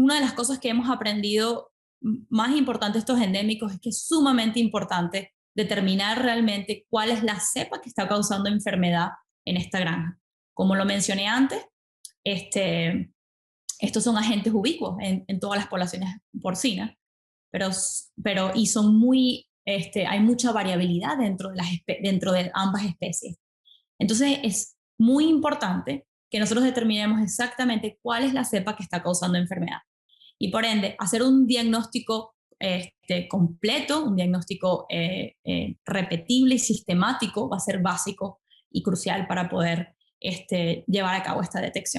una de las cosas que hemos aprendido más importante estos endémicos es que es sumamente importante determinar realmente cuál es la cepa que está causando enfermedad en esta granja. Como lo mencioné antes, este, estos son agentes ubicuos en, todas las poblaciones porcinas, pero, pero y son muy, este, hay mucha variabilidad dentro de, las, dentro de ambas especies. Entonces es muy importante que nosotros determinemos exactamente cuál es la cepa que está causando enfermedad. Y por ende, hacer un diagnóstico este, completo, un diagnóstico eh, eh, repetible y sistemático va a ser básico y crucial para poder este, llevar a cabo esta detección.